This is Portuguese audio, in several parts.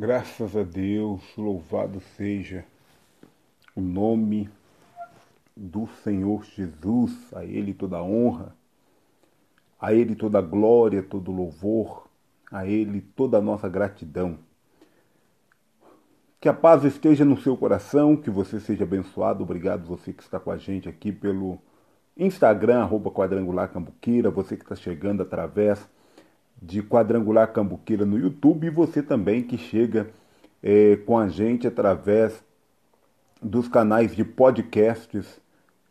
Graças a Deus, louvado seja o nome do Senhor Jesus, a Ele toda honra, a Ele toda glória, todo louvor, a Ele toda a nossa gratidão. Que a paz esteja no seu coração, que você seja abençoado. Obrigado você que está com a gente aqui pelo Instagram, arroba quadrangular cambuqueira, você que está chegando através de Quadrangular Cambuqueira no YouTube e você também que chega é, com a gente através dos canais de podcasts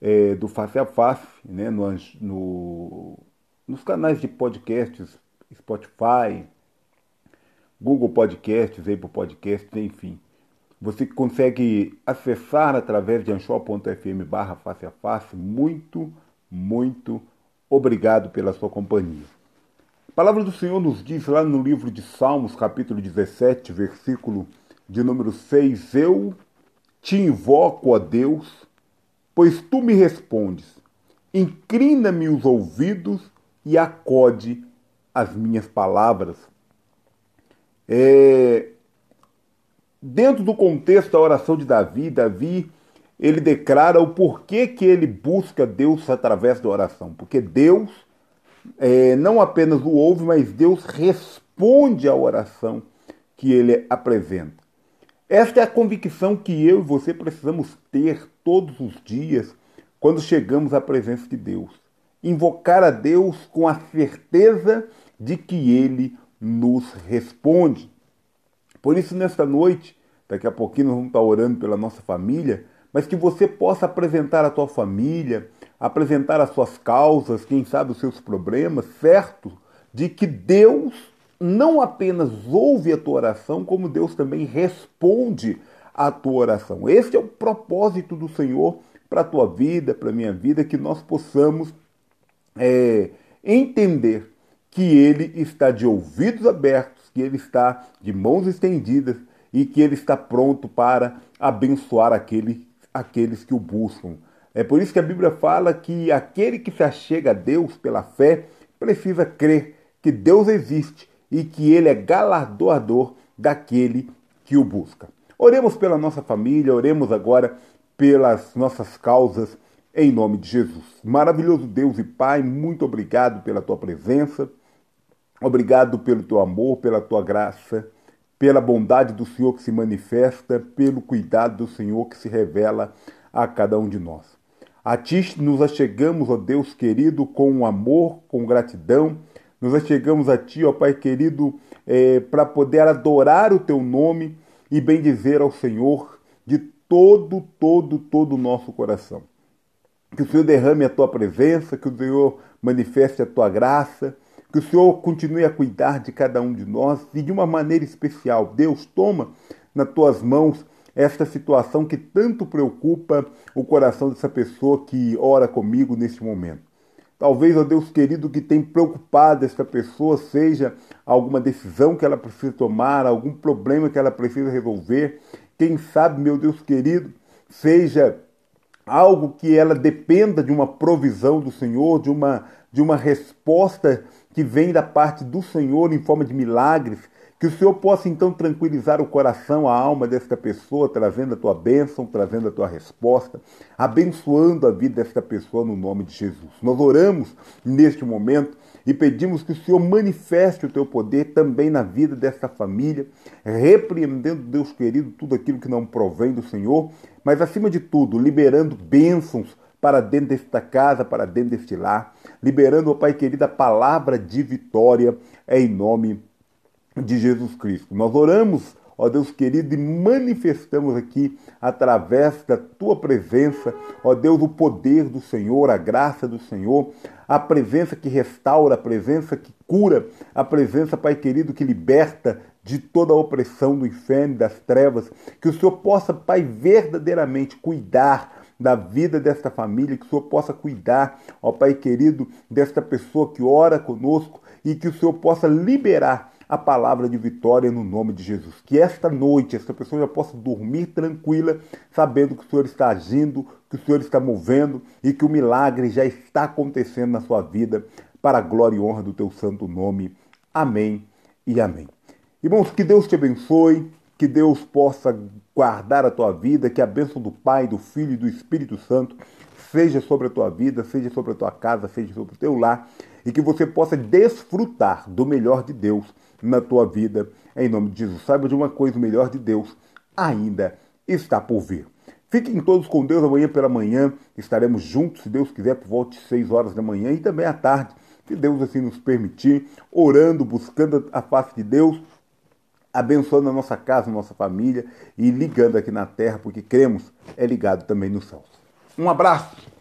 é, do Face a Face, né, no, no, nos canais de podcasts Spotify, Google Podcasts, Apple Podcasts, enfim. Você consegue acessar através de anchor.fm barra face a face. Muito, muito obrigado pela sua companhia. A palavra do Senhor nos diz lá no livro de Salmos, capítulo 17, versículo de número 6: Eu te invoco, ó Deus, pois tu me respondes. Inclina-me os ouvidos e acode as minhas palavras. É... Dentro do contexto da oração de Davi, Davi ele declara o porquê que ele busca Deus através da oração. Porque Deus é, não apenas o ouve, mas Deus responde à oração que ele apresenta. Esta é a convicção que eu e você precisamos ter todos os dias quando chegamos à presença de Deus. Invocar a Deus com a certeza de que Ele nos responde. Por isso, nesta noite, daqui a pouquinho nós vamos estar orando pela nossa família, mas que você possa apresentar a tua família, apresentar as suas causas, quem sabe os seus problemas, certo de que Deus não apenas ouve a tua oração, como Deus também responde à tua oração. Este é o propósito do Senhor para a tua vida, para a minha vida, que nós possamos é, entender que Ele está de ouvidos abertos, que Ele está de mãos estendidas e que Ele está pronto para abençoar aquele, aqueles que o buscam. É por isso que a Bíblia fala que aquele que se achega a Deus pela fé precisa crer que Deus existe e que Ele é galardoador daquele que o busca. Oremos pela nossa família, oremos agora pelas nossas causas, em nome de Jesus. Maravilhoso Deus e Pai, muito obrigado pela tua presença, obrigado pelo teu amor, pela tua graça, pela bondade do Senhor que se manifesta, pelo cuidado do Senhor que se revela a cada um de nós. A ti nos achegamos, ó Deus querido, com amor, com gratidão. Nos achegamos a ti, ó Pai querido, é, para poder adorar o teu nome e bendizer ao Senhor de todo, todo, todo o nosso coração. Que o Senhor derrame a tua presença, que o Senhor manifeste a tua graça, que o Senhor continue a cuidar de cada um de nós e de uma maneira especial. Deus, toma nas tuas mãos esta situação que tanto preocupa o coração dessa pessoa que ora comigo neste momento. Talvez, ó Deus querido, que tem preocupado esta pessoa seja alguma decisão que ela precisa tomar, algum problema que ela precisa resolver. Quem sabe, meu Deus querido, seja algo que ela dependa de uma provisão do Senhor, de uma, de uma resposta que vem da parte do Senhor em forma de milagres, que o Senhor possa então tranquilizar o coração, a alma desta pessoa, trazendo a tua bênção, trazendo a tua resposta, abençoando a vida desta pessoa no nome de Jesus. Nós oramos neste momento e pedimos que o Senhor manifeste o teu poder também na vida desta família, repreendendo, Deus querido, tudo aquilo que não provém do Senhor, mas acima de tudo, liberando bênçãos para dentro desta casa, para dentro deste lar, liberando, ó Pai querido, a palavra de vitória em nome de Jesus Cristo. Nós oramos, ó Deus querido, e manifestamos aqui, através da tua presença, ó Deus, o poder do Senhor, a graça do Senhor, a presença que restaura, a presença que cura, a presença, Pai querido, que liberta de toda a opressão do inferno, das trevas, que o Senhor possa, Pai, verdadeiramente cuidar da vida desta família, que o Senhor possa cuidar, ó Pai querido, desta pessoa que ora conosco e que o Senhor possa liberar a palavra de vitória no nome de Jesus. Que esta noite esta pessoa já possa dormir tranquila, sabendo que o Senhor está agindo, que o Senhor está movendo e que o milagre já está acontecendo na sua vida, para a glória e honra do teu santo nome. Amém e amém. Irmãos, que Deus te abençoe, que Deus possa guardar a tua vida, que a bênção do Pai, do Filho e do Espírito Santo seja sobre a tua vida, seja sobre a tua casa, seja sobre o teu lar, e que você possa desfrutar do melhor de Deus na tua vida, em nome de Jesus. Saiba de uma coisa, o melhor de Deus ainda está por vir. Fiquem todos com Deus amanhã pela manhã. Estaremos juntos, se Deus quiser, por volta de 6 horas da manhã e também à tarde, se Deus assim nos permitir, orando, buscando a face de Deus, abençoando a nossa casa, a nossa família e ligando aqui na terra, porque cremos é ligado também nos céus. Um abraço!